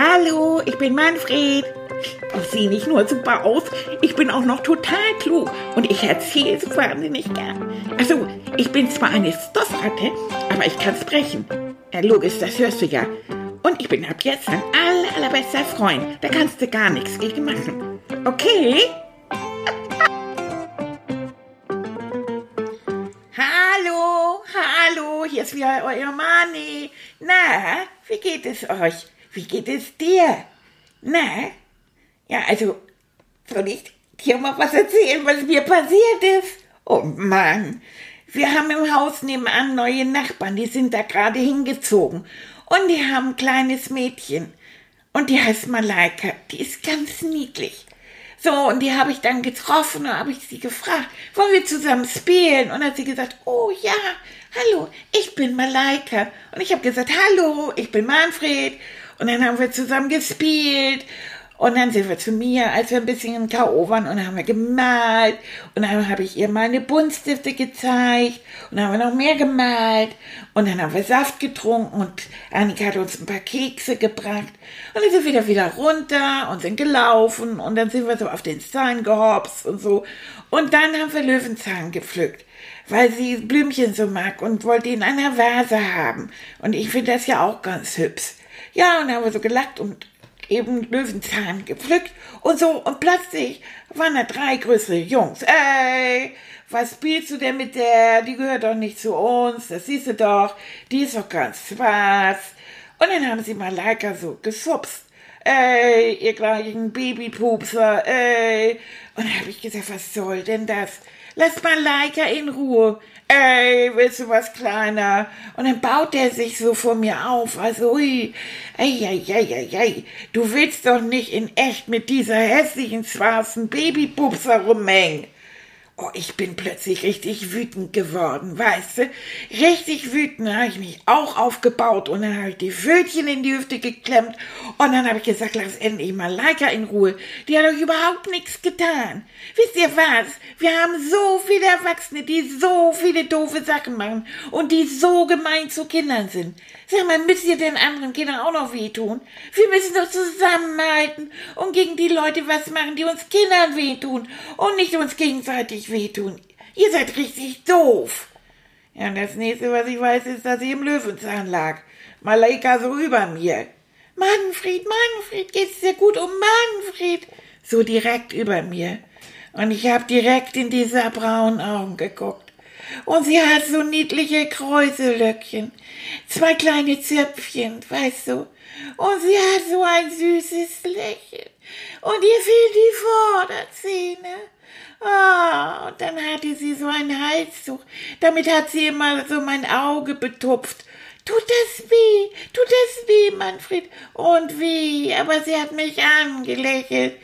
Hallo, ich bin Manfred. Ich sehe nicht nur super aus, ich bin auch noch total klug und ich erzähle es wahnsinnig gern. Also, ich bin zwar eine Stoffratte, aber ich kann sprechen. Ja, logisch, das hörst du ja. Und ich bin ab jetzt dein aller, allerbester Freund. Da kannst du gar nichts gegen machen. Okay? hallo, hallo, hier ist wieder euer Mani. Na, wie geht es euch? Wie geht es dir? Na? Ja, also, soll ich dir mal was erzählen, was mir passiert ist? Oh Mann, wir haben im Haus nebenan neue Nachbarn, die sind da gerade hingezogen. Und die haben ein kleines Mädchen. Und die heißt Malaika. Die ist ganz niedlich. So, und die habe ich dann getroffen und habe ich sie gefragt, wollen wir zusammen spielen? Und hat sie gesagt, oh ja, hallo, ich bin Malaika. Und ich habe gesagt, hallo, ich bin Manfred. Und dann haben wir zusammen gespielt. Und dann sind wir zu mir, als wir ein bisschen im K.O. waren, und dann haben wir gemalt. Und dann habe ich ihr meine Buntstifte gezeigt. Und dann haben wir noch mehr gemalt. Und dann haben wir Saft getrunken und Annika hat uns ein paar Kekse gebracht. Und dann sind wir wieder, wieder runter und sind gelaufen. Und dann sind wir so auf den Zahn gehopst und so. Und dann haben wir Löwenzahn gepflückt weil sie Blümchen so mag und wollte ihn in einer Vase haben. Und ich finde das ja auch ganz hübsch. Ja, und dann haben wir so gelacht und eben Löwenzahn gepflückt und so. Und plötzlich waren da drei größere Jungs. Ey, was spielst du denn mit der? Die gehört doch nicht zu uns. Das siehst du doch. Die ist doch ganz schwarz. Und dann haben sie mal Malaika so gesupst. Ey, ihr gleichen Babypupser, ey. Und dann habe ich gesagt, was soll denn das? Lass mal Malaika in Ruhe ey, willst du was kleiner? Und dann baut er sich so vor mir auf. Also, ui, ey, ey, ey, ey, ey, du willst doch nicht in echt mit dieser hässlichen schwarzen Babybubser rumhängen. Oh, ich bin plötzlich richtig wütend geworden, weißt du? Richtig wütend, habe ich mich auch aufgebaut und dann habe ich die Pfötchen in die Hüfte geklemmt und dann habe ich gesagt, lass endlich mal Leica in Ruhe. Die hat euch überhaupt nichts getan. Wisst ihr was? Wir haben so viele Erwachsene, die so viele doofe Sachen machen und die so gemein zu Kindern sind. Sag mal, müsst ihr den anderen Kindern auch noch wehtun? Wir müssen doch zusammenhalten und gegen die Leute was machen, die uns Kindern wehtun und nicht uns gegenseitig wehtun. Ihr seid richtig doof. Ja, und das nächste, was ich weiß, ist, dass ich im Löwenzahn lag. Malaika so über mir. Manfred, Manfred, geht's dir gut um Manfred? So direkt über mir. Und ich hab direkt in diese braunen Augen geguckt. Und sie hat so niedliche Kräuselöckchen, zwei kleine Zöpfchen, weißt du. Und sie hat so ein süßes Lächeln. Und ihr fehlen die Vorderzähne. Ah, und dann hatte sie so ein Halstuch. Damit hat sie immer so mein Auge betupft. Tut das weh? Tut das weh, Manfred? Und wie? Aber sie hat mich angelächelt.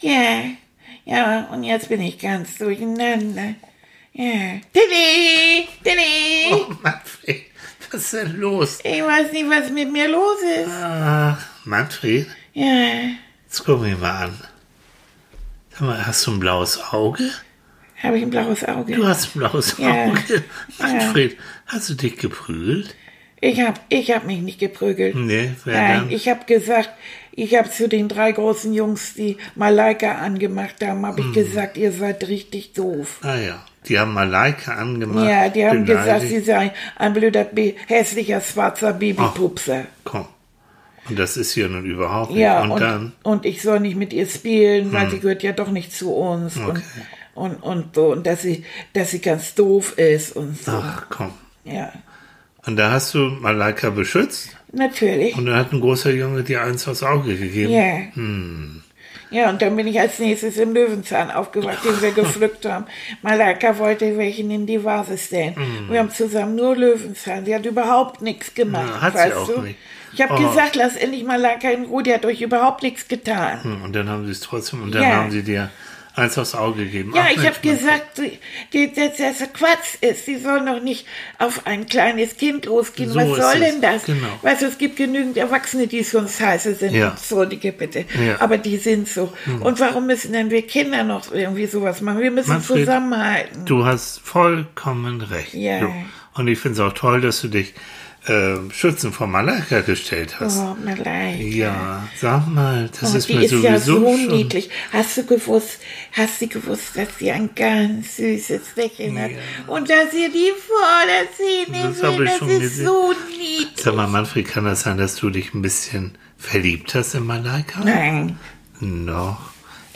Ja, ja, und jetzt bin ich ganz durcheinander. Ja. Tilly! Tilly! Oh, Manfred, was ist denn los? Ich weiß nicht, was mit mir los ist. Ach, Manfred, Ja. Jetzt guck mich mal an. Sag mal, hast du ein blaues Auge? Habe ich ein blaues Auge? Du hast ein blaues Ja. Auge. Manfred, hast du dich geprügelt? Ich hab, ich hab mich nicht geprügelt. Nee, wer Nein, dann? ich habe gesagt, ich habe zu den drei großen Jungs, die Malaika angemacht haben, habe ich Hm. gesagt, ihr seid richtig doof. Ah ja, die haben Malaika angemacht. Ja, die haben gesagt, sie sei ein blöder, hässlicher, schwarzer Babypupser. Komm. Und das ist hier nun überhaupt nicht. Ja, und, und, dann, Hm. und ich soll nicht mit ihr spielen, weil sie gehört ja doch nicht zu uns. Okay. Und, und, und so, und dass sie, dass sie ganz doof ist und so. ach komm. Ja, Und da hast du Malaika beschützt natürlich. und dann hat ein großer Junge dir eins aufs Auge gegeben. Ja. Hm. Ja, und dann bin ich als nächstes im Löwenzahn aufgewacht, den wir gepflückt haben. Malaika wollte welchen in die Vase stellen. Wir haben zusammen nur Löwenzahn. Sie hat überhaupt nichts gemacht. Hm. Ja, hat sie auch du? nicht. Ich habe Oh. gesagt, lass endlich Malaika in Ruhe, die hat euch überhaupt nichts getan. Hm, Und dann haben sie es trotzdem, und dann Ja. haben sie dir eins aufs Auge gegeben. Ja, Ach, ich habe gesagt, dass das Quatsch ist. Sie soll noch nicht auf ein kleines Kind losgehen. So Was soll denn das? Genau. Weißt du, es gibt genügend Erwachsene, die schon scheiße sind. Ja. Entschuldige bitte. Ja. Aber die sind so. Und warum müssen denn wir Kinder noch irgendwie sowas machen? Wir müssen Manfred, zusammenhalten. Du hast vollkommen recht. Ja. Und ich finde es auch toll, dass du dich äh, Schützen vor Malaika gestellt hast. Oh, Malaika. Ja, sag mal, das Oh, ist mir ist sowieso ja so schon. niedlich. Hast du gewusst, hast du gewusst, dass sie ein ganz süßes Lächeln hat und dass sie die Vorderzähne Das will, das ist gesehen. so niedlich. Sag mal, Manfred, kann das sein, dass du dich ein bisschen verliebt hast in Malaika? Nein, Noch.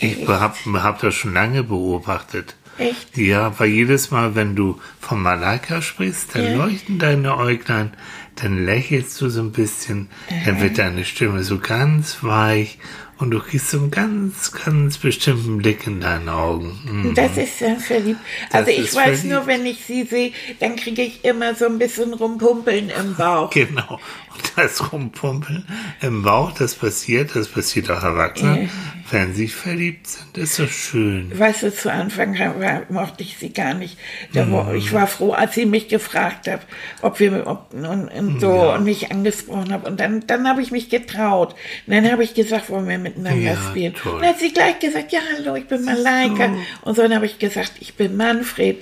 Ich hab, hab das schon lange beobachtet. Echt? Ja, weil jedes Mal, wenn du von Malaika sprichst, dann Ja. leuchten deine Äuglein, dann lächelst du so ein bisschen, dann wird deine Stimme so ganz weich und du kriegst so einen ganz, ganz bestimmten Blick in deinen Augen. Mhm. Das ist dann verliebt. Also ich ist weiß verliebt. nur, wenn ich sie sehe, dann kriege ich immer so ein bisschen Rumpumpeln im Bauch. Genau. Und das Rumpumpen im Bauch, das passiert, das passiert auch Erwachsenen, wenn sie verliebt sind. Ist so schön. Weißt du, zu Anfang war, mochte ich sie gar nicht. Da Mhm. war, ich war froh, als sie mich gefragt hat, ob wir ob, und, und so Ja. und mich angesprochen hat. Und dann, dann habe ich mich getraut. Und dann habe ich gesagt, wollen wir miteinander Ja, spielen. toll. Und dann hat sie gleich gesagt, ja, hallo, ich bin Malaika. Und so dann habe ich gesagt, ich bin Manfred.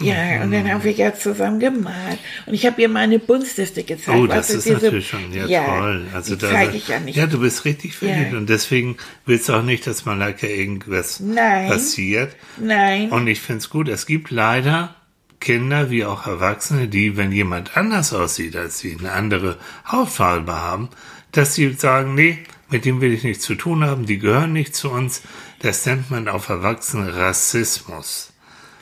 Ja, und Mhm. dann haben wir ja zusammen gemalt. Und ich habe ihr meine Bunstliste gezeigt. Oh, das du, ist diese- natürlich schon ja, toll. Also die zeige ich ja nicht. Ja, du bist richtig verliebt Ja. und deswegen willst du auch nicht, dass Malaika irgendwas Nein. passiert. Nein. Und ich finde es gut. Es gibt leider Kinder wie auch Erwachsene, die, wenn jemand anders aussieht als sie, eine andere Hautfarbe haben, dass sie sagen, nee, mit dem will ich nichts zu tun haben, die gehören nicht zu uns. Das nennt man auf Erwachsenen Rassismus.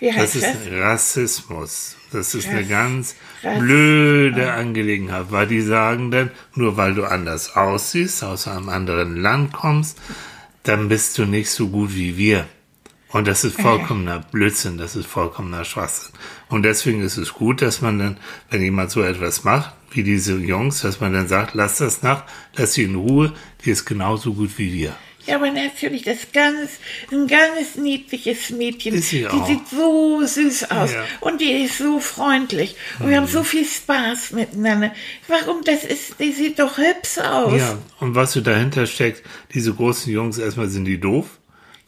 Wie Das heißt ist das? Rassismus. Das ist eine Rass- ganz Rass- blöde Angelegenheit, weil die sagen dann, nur weil du anders aussiehst, aus einem anderen Land kommst, dann bist du nicht so gut wie wir. Und das ist vollkommener Blödsinn, das ist vollkommener Schwachsinn. Und deswegen ist es gut, dass man dann, wenn jemand so etwas macht, wie diese Jungs, dass man dann sagt, lass das nach, lass sie in Ruhe, die ist genauso gut wie wir. Ja, aber natürlich, das ist ganz, ein ganz niedliches Mädchen. Ist sie die auch. sieht so süß aus. Ja. Mhm. Und die ist so freundlich. Und wir haben so viel Spaß miteinander. Warum? Das ist, die sieht doch hübsch aus. Ja, und was so dahinter steckt, diese großen Jungs, erstmal sind die doof,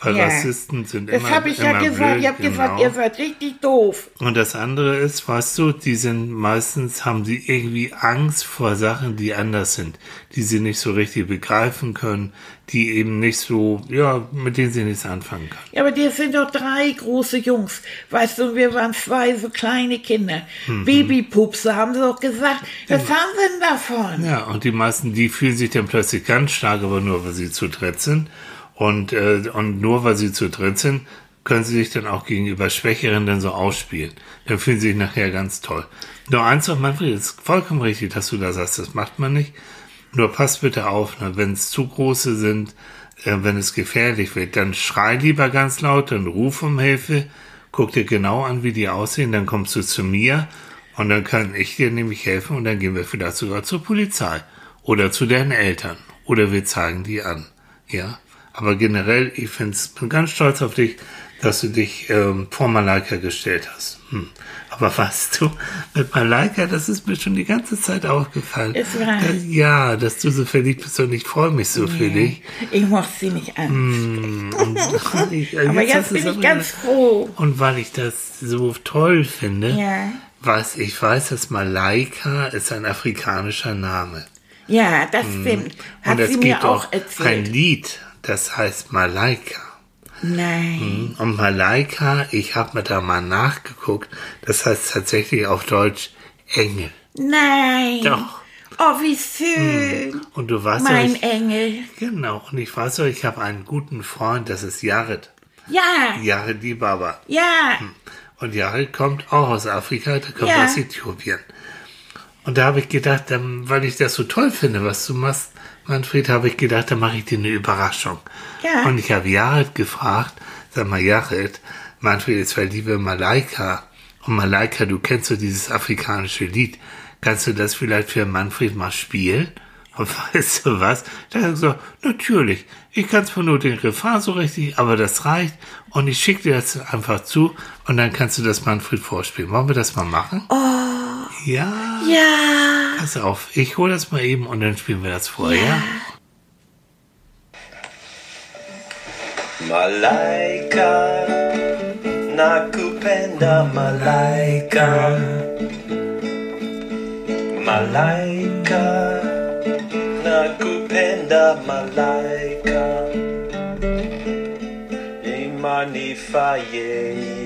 weil Ja. Rassisten sind Das immer habe ich ja gesagt. blöd, ich habe gesagt, genau. ihr seid richtig doof. Und das andere ist, weißt du, die sind meistens, haben sie irgendwie Angst vor Sachen, die anders sind, die sie nicht so richtig begreifen können, die eben nicht so, ja, mit denen sie nichts anfangen können. Ja, aber die sind doch drei große Jungs. Weißt du, wir waren zwei so kleine Kinder. Mhm. Babykupse, haben sie doch gesagt. Was haben sie denn davon? Ja, und die meisten, die fühlen sich dann plötzlich ganz stark, aber nur, weil sie zu dritt sind. Und, äh, und nur weil sie zu dritt sind, können sie sich dann auch gegenüber Schwächeren dann so ausspielen. Dann fühlen sie sich nachher ganz toll. Nur eins noch, Manfred, ist vollkommen richtig, dass du da sagst, das macht man nicht. Nur passt bitte auf, ne, wenn es zu große sind, äh, wenn es gefährlich wird, dann schrei lieber ganz laut, dann ruf um Hilfe, guck dir genau an, wie die aussehen, dann kommst du zu mir und dann kann ich dir nämlich helfen und dann gehen wir vielleicht sogar zur Polizei oder zu deinen Eltern oder wir zeigen die an. Ja, aber generell, ich find's, bin ganz stolz auf dich, dass du dich ähm, vor Malaika gestellt hast. Hm. Aber weißt du, mit Malaika, das ist mir schon die ganze Zeit aufgefallen. Ist wahr. Dass, ja, dass du so verliebt bist und ich freue mich so für dich. Ich mochte sie nicht an. Und ich, aber jetzt du bin ich ganz froh. Und weil ich das so toll finde, Ja. weiß ich weiß, dass Malaika ist ein afrikanischer Name. Ja, das stimmt. Hat und es gibt mir auch ein. Lied, das heißt Malaika. Nein. Und Malaika, ich habe mir da mal nachgeguckt, das heißt tatsächlich auf Deutsch Engel. Nein. Doch. Oh, wie schön. Und du weißt Mein doch, ich, Engel. genau, und ich weiß doch, ich habe einen guten Freund, das ist Jared. Ja, Jared die Baba. ja. Und Jared kommt auch aus Afrika, der kommt Ja. aus Äthiopien. Und da habe ich gedacht, ähm, weil ich das so toll finde, was du machst, Manfred, habe ich gedacht, da mache ich dir eine Überraschung. Ja. Und ich habe Jared gefragt, sag mal, Jared, Manfred ist verliebt Malaika. Und Malaika, du kennst so dieses afrikanische Lied. Kannst du das vielleicht für Manfred mal spielen? Und weißt du was? Da hat er gesagt, natürlich. Ich kann zwar nur den Refrain so richtig, aber das reicht. Und ich schicke dir das einfach zu und dann kannst du das Manfred vorspielen. Wollen wir das mal machen? Oh. Ja. Ja. Pass auf, ich hole das mal eben und dann spielen wir das vor, ja? Malaika, nakupenda malaika. Malaika nakupenda malaika imani yeye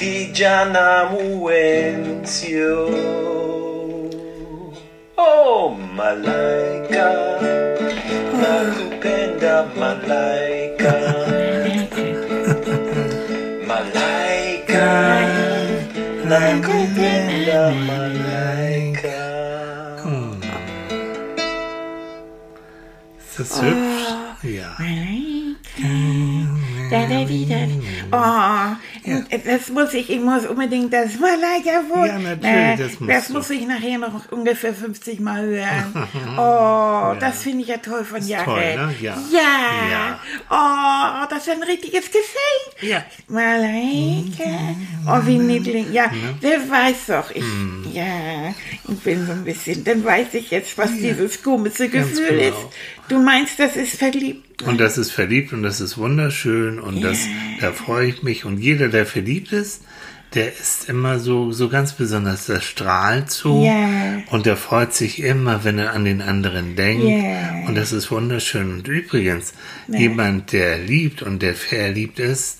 kijana mwenzio. Oh malaika. Nakupenda malaika. Malaika. Nakupenda malaika. Ist das hübsch? Ja. Da, da. Oh, das muss ich, ich muss unbedingt das Malaika wohl. Ja, natürlich, das musst das du. muss ich nachher noch ungefähr 50 Mal hören. Oh, das finde ich ja toll von Jared. toll, ne? Ja. Ja. Ja. Oh, das ist ein richtiges Geschenk. Ja. Malaika. Oh, wie niedlich. Ja, der weiß doch, ich, ja, ich bin so ein bisschen, dann weiß ich jetzt, was dieses komische Gefühl genau. ist. Du meinst, das ist verliebt. Und das ist verliebt und das ist wunderschön und das, da freue ich mich. Und jeder, der verliebt ist, der ist immer so, so ganz besonders, der strahlt so. Ja. Und der freut sich immer, wenn er an den anderen denkt. Ja. Und das ist wunderschön. Und übrigens, jemand, der liebt und der verliebt ist,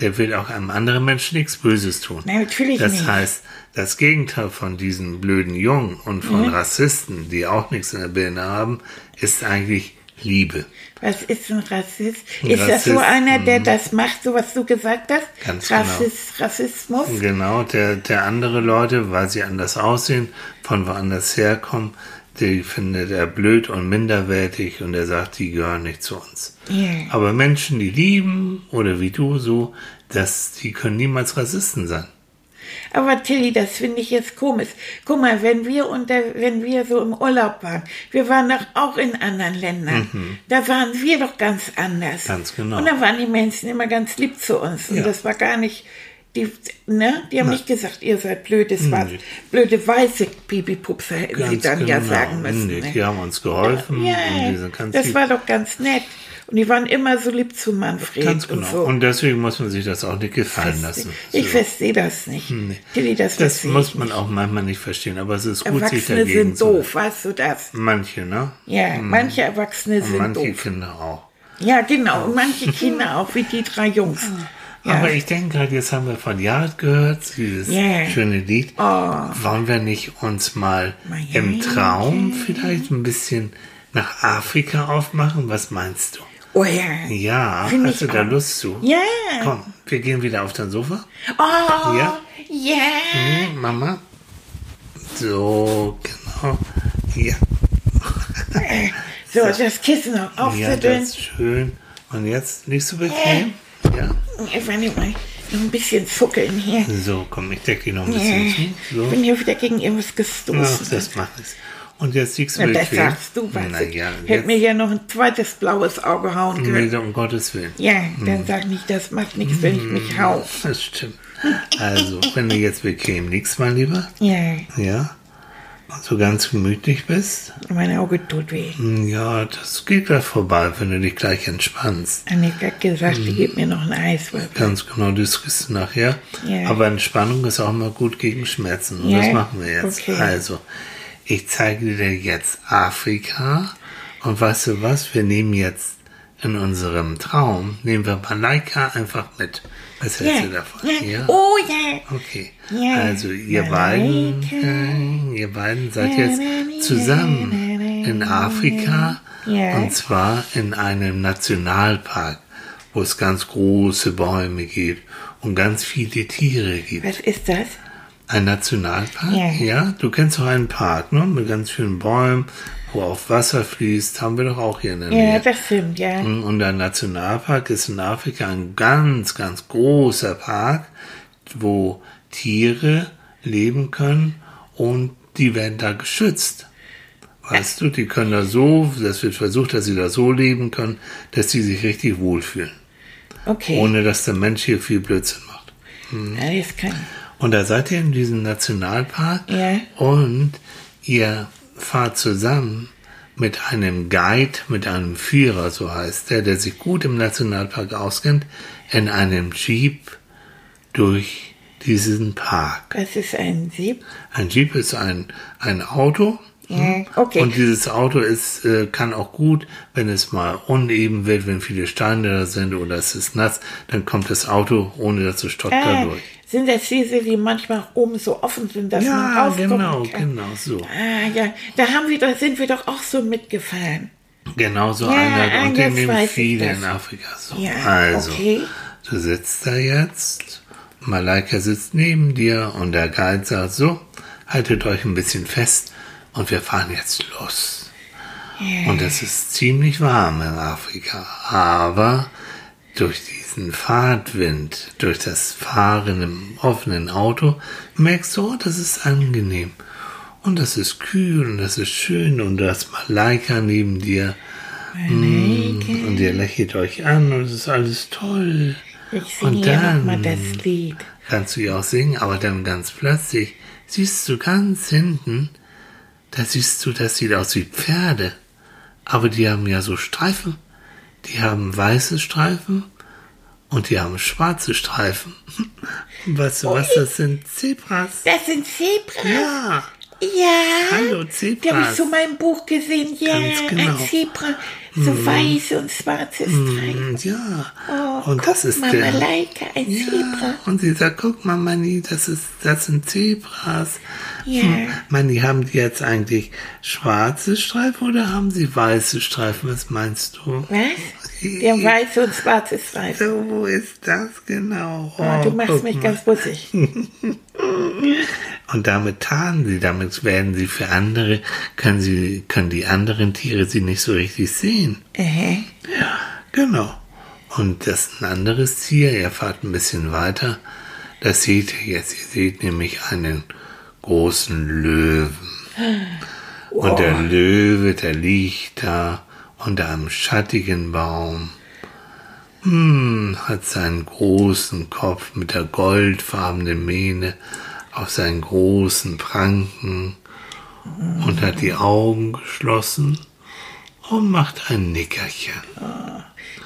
der will auch einem anderen Menschen nichts Böses tun. Nein, natürlich das nicht. heißt, das Gegenteil von diesen blöden Jungen und von Rassisten, die auch nichts in der Birne haben, ist eigentlich Liebe. Was ist ein Rassist? Ein ist das so Rassist, einer, der das macht, so was du gesagt hast? Ganz genau. Rassist, Rassismus? Genau, der, der andere Leute, weil sie anders aussehen, von woanders herkommen, die findet er blöd und minderwertig und er sagt, die gehören nicht zu uns. Ja. Aber Menschen, die lieben, oder wie du so, das, die können niemals Rassisten sein. Aber Tilly, das finde ich jetzt komisch. Guck mal, wenn wir unter, wenn wir so im Urlaub waren, wir waren doch auch in anderen Ländern. Da waren wir doch ganz anders. Mhm. Ganz genau. Und da waren die Menschen immer ganz lieb zu uns. Und Ja. das war gar nicht, die, ne, die haben nicht gesagt, ihr seid blöd, es war Nee. blöde weiße Pipi-Pupse, hätten sie Ganz dann ja genau. sagen müssen. Nee, ne? Die haben uns geholfen Ja, und das lieb. war doch ganz nett. Und die waren immer so lieb zu Manfred Ganz und genau. so. Und deswegen muss man sich das auch nicht gefallen lassen. Ich So. verstehe das nicht. Tilly, das, Das muss ich man nicht. auch manchmal nicht verstehen, aber es ist gut, sich Erwachsene dagegen sind zu doof, weißt du das? Manche, ne? Ja, manche Erwachsene Und sind manche doof. Kinder auch. Ja, genau. Und manche Kinder auch, wie die drei Jungs. Ja. Aber ich denke gerade, jetzt haben wir von Jared gehört, dieses Ja. schöne Lied. Oh. Wollen wir nicht uns mal Miami. im Traum vielleicht ein bisschen nach Afrika aufmachen? Was meinst du? oh ja. Ja, Find hast du da auch. Lust zu? Ja. Komm, wir gehen wieder auf dein Sofa. Oh, Ja. ja. Hm, Mama. So, genau. Ja. So, das Kissen noch Ja, aufzetteln. das ist schön. Und jetzt nicht so bequem? Ja. Ich will nicht mal noch ein bisschen zuckeln hier. So, komm, ich decke noch ein Ja. bisschen zu. Ich So. bin hier wieder gegen irgendwas Ach, gestoßen. das macht es. Und jetzt liegst du Na, das sagst du, weißt Na ja, Hätte mir ja noch ein zweites blaues Auge hauen können. nee, um Gottes Willen. Ja, Hm. dann sag nicht, das macht nichts, wenn ich mich hau. Das stimmt. Also, wenn du jetzt bequem liegst, mein Lieber, Ja, ja, so ganz gemütlich bist, mein Auge tut weh. hm, ja, das geht gleich vorbei, wenn du dich gleich entspannst. Annika hat gesagt, Hm. die gibt mir noch ein Eis. Ganz genau, das kriegst du nachher. Ja. Aber Entspannung ist auch mal gut gegen Schmerzen. Und Ja, das machen wir jetzt. okay. Also, ich zeige dir jetzt Afrika. Und weißt du was? Wir nehmen jetzt in unserem Traum, nehmen wir Malaika einfach mit. Was hältst Ja, du davon? ja. Oh ja. Okay. Ja. Also ihr beiden, ihr beiden seid jetzt zusammen in Afrika Ja. und zwar in einem Nationalpark, wo es ganz große Bäume gibt und ganz viele Tiere gibt. Was ist das? Ein Nationalpark? Ja. Ja, du kennst doch einen Park, ne? Mit ganz vielen Bäumen, wo auch Wasser fließt, haben wir doch auch hier in der Ja, Nähe. das stimmt, ja. Und der Nationalpark ist in Afrika ein ganz, ganz großer Park, wo Tiere leben können und die werden da geschützt. Weißt du, die können da so, das wird versucht, dass sie da so leben können, dass sie sich richtig wohlfühlen. Okay. Ohne dass der Mensch hier viel Blödsinn macht. ja, das kann. Und da seid ihr in diesem Nationalpark Ja. und ihr fahrt zusammen mit einem Guide, mit einem Führer, so heißt der, der sich gut im Nationalpark auskennt, in einem Jeep durch diesen Park. Was ist ein Sieb? Ein Jeep ist ein, ein Auto. Ja, okay. Und dieses Auto ist, äh, kann auch gut, wenn es mal uneben wird, wenn viele Steine da sind oder es ist nass, dann kommt das Auto, ohne dass es stockt, da Ah, durch. Sind das diese, die manchmal oben so offen sind, dass man Ja, rausgucken genau, kann? genau so. Ah, ja, da haben wir doch, sind wir doch auch so mitgefahren. Genau so Ja, einer. Und ah, den jetzt nehmen viele in Afrika so. Ja, also, okay. du sitzt da jetzt, Malaika sitzt neben dir und der Guide sagt so, haltet euch ein bisschen fest und wir fahren jetzt los. Und es ist ziemlich warm in Afrika, aber durch diesen Fahrtwind, durch das Fahren im offenen Auto, merkst du, oh, das ist angenehm. Und das ist kühl und das ist schön und das Malaika neben dir. Mm, und ihr lächelt euch an und es ist alles toll. Ich Und singe ja dann- nochmal das Lied. Kannst du ja auch singen, aber dann ganz plötzlich siehst du ganz hinten, da siehst du, das sieht aus wie Pferde. Aber die haben ja so Streifen. Die haben weiße Streifen und die haben schwarze Streifen. Weißt du was, das sind Zebras. Das sind Zebras. Ja, Ja. hallo Die habe ich Zebras. so mein Buch gesehen. Ja, Ganz genau. ein Zebra. So weiße und schwarze Streifen. Mm, Ja, Oh, und das ist mal, der... Malaika, ein Zebra. Ja, und sie sagt, guck mal, Manni, das, ist, das sind Zebras. Ja. Hm, Manni, haben die jetzt eigentlich schwarze Streifen oder haben sie weiße Streifen? Was meinst du? Was? Die haben weiße und schwarze Streifen. So, wo ist das genau? Oh, du machst mich mal. ganz bussig. Und damit tarnen sie, damit werden sie für andere, können sie, können die anderen Tiere sie nicht so richtig sehen. Äh, Genau. Und das ist ein anderes Tier. Ihr fahrt ein bisschen weiter. Das seht ihr jetzt. Ihr seht nämlich einen großen Löwen. Und der Löwe, der liegt da unter einem schattigen Baum. Hm, hat seinen großen Kopf mit der goldfarbenen Mähne auf seinen großen Pranken und hat die Augen geschlossen und macht ein Nickerchen.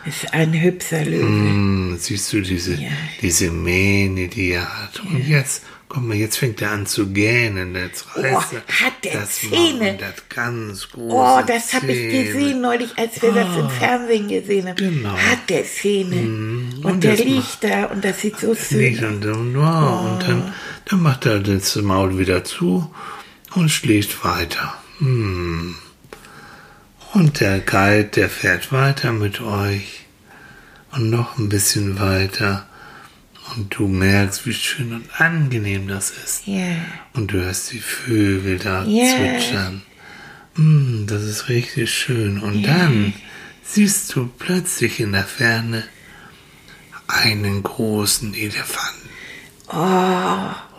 ist ein hübscher Löwe. Hm, siehst du diese, Ja. diese Mähne, die er hat. Und jetzt, guck mal, jetzt fängt er an zu gähnen. Jetzt reißt Oh, er hat der das Zähne? Hat ganz große Oh, das habe ich gesehen neulich, als wir das im Fernsehen gesehen haben. Genau. Hat der Zähne. und und der liegt da und das sieht so Nicht aus. und, und, wow. und dann, dann macht er das Maul wieder zu und schlägt weiter. Hm. Und der Guide, der fährt weiter mit euch und noch ein bisschen weiter. Und du merkst, wie schön und angenehm das ist. Ja. Und du hörst die Vögel da Ja. zwitschern. Mm, das ist richtig schön. Und dann siehst du plötzlich in der Ferne einen großen Elefanten.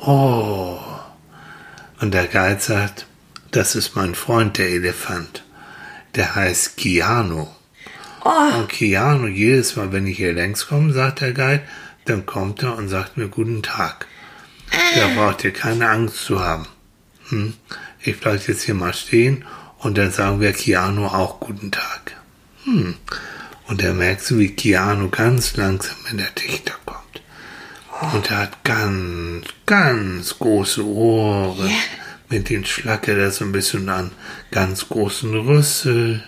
Oh. Und der Guide sagt, das ist mein Freund, der Elefant. Der heißt Keanu. Und Keanu, jedes Mal, wenn ich hier längs komme, sagt der Guide, dann kommt er und sagt mir guten Tag. Da braucht ihr keine Angst zu haben. Hm? Ich bleib jetzt hier mal stehen und dann sagen wir Keanu auch guten Tag. Hm. Und da merkst du, wie Keanu ganz langsam in der Dichter kommt. Und er hat ganz, ganz große Ohren. Ja. Mit den schlackert er so ein bisschen an ganz großen Rüssel.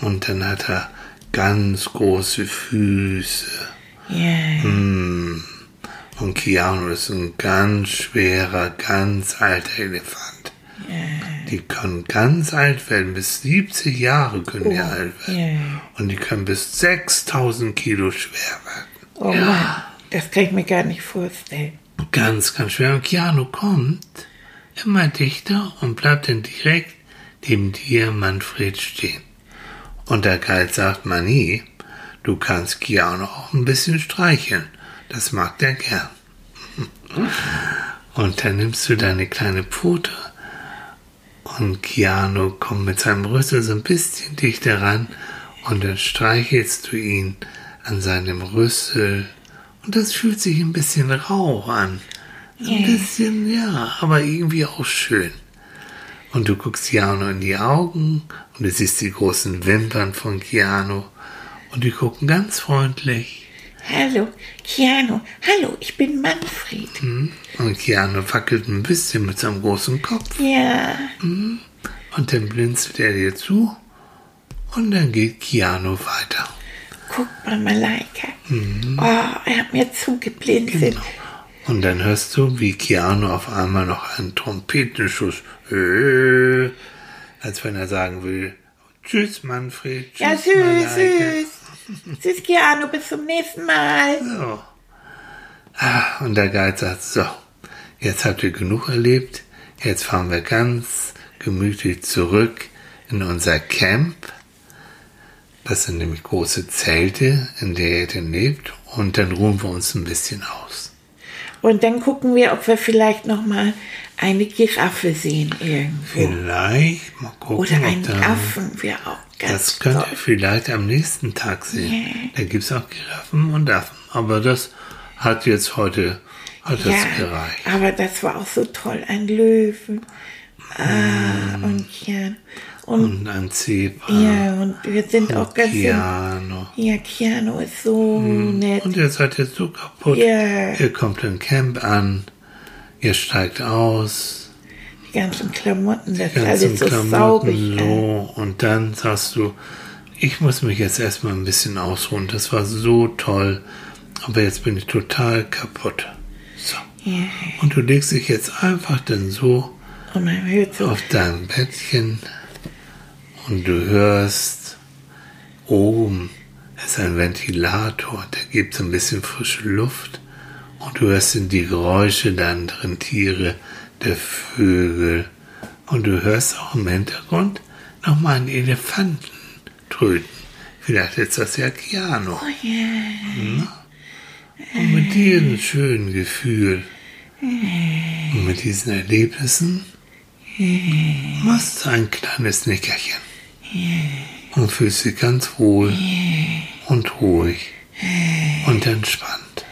Und dann hat er ganz große Füße. Ja. Und Keanu ist ein ganz schwerer, ganz alter Elefant. Die können ganz alt werden, bis 70 Jahre können die alt werden. ja. Und die können bis 6000 Kilo schwer werden. Oh Mann, das kann ich mir gar nicht vorstellen. Ganz, ganz schwer. Und Keanu kommt immer dichter und bleibt dann direkt neben dir, Manfred, stehen. Und der Guide sagt, Mani, du kannst Keanu auch ein bisschen streicheln. Das mag der gern. Und dann nimmst du deine kleine Pfote und Keanu kommt mit seinem Rüssel so ein bisschen dichter ran und dann streichelst du ihn an seinem Rüssel und das fühlt sich ein bisschen rau an. Ein bisschen, ja, aber irgendwie auch schön. Und du guckst Keanu in die Augen und du siehst die großen Wimpern von Keanu und die gucken ganz freundlich. Hallo, Keanu. Hallo, ich bin Manfred. Und Keanu wackelt ein bisschen mit seinem großen Kopf. Ja, Und dann blinzelt er dir zu. Und dann geht Keanu weiter. guck mal, Malaika. Oh, er hat mir zugeblinzelt. Genau. Und dann hörst du, wie Keanu auf einmal noch einen Trompetenschuss, äh, als wenn er sagen will, tschüss Manfred, tschüss Ja, süß, Malaika. süß. Süß, Keanu, bis zum nächsten Mal. So. Ah, Und der Guide sagt, so, jetzt habt ihr genug erlebt, jetzt fahren wir ganz gemütlich zurück in unser Camp. Das sind nämlich große Zelte, in der ihr denn lebt, und dann ruhen wir uns ein bisschen aus. Und dann gucken wir, ob wir vielleicht noch mal eine Giraffe sehen irgendwo. Vielleicht, mal gucken, Oder einen Affen wäre auch ganz Das könnt toll. ihr vielleicht am nächsten Tag sehen. Da gibt's auch Giraffen und Affen. Aber das hat jetzt heute, hat das Ja, gereicht. aber das war auch so toll. Ein Löwen. Ah, und ja. Und, Und ein Zebra. ja, und wir sind auch ganz... Piano. Ja, Keanu ist so nett. Und ihr seid jetzt so kaputt. Ja. Ihr kommt im Camp an. Ihr steigt aus. Die ganzen Klamotten, das ist ganzen alles so Klamotten sauber. so. Und dann sagst du, ich muss mich jetzt erstmal ein bisschen ausruhen. Das war so toll. Aber jetzt bin ich total kaputt. So. Ja. Und du legst dich jetzt einfach dann so Und so, auf dein Bettchen und du hörst oben ist ein Ventilator, der gibt so ein bisschen frische Luft. Und du hörst die Geräusche der anderen Tiere, der Vögel. Und du hörst auch im Hintergrund nochmal einen Elefanten tröten. Vielleicht ist das ja Keanu. oh ja, Und mit diesem schönen Gefühl. Und mit diesen Erlebnissen machst du ein kleines Nickerchen und fühlst dich ganz wohl und ruhig und entspannt.